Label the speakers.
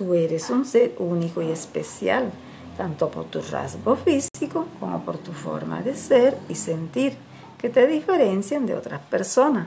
Speaker 1: Tú eres un ser único y especial, tanto por tu rasgo físico como por tu forma de ser y sentir, que te diferencian de otras personas.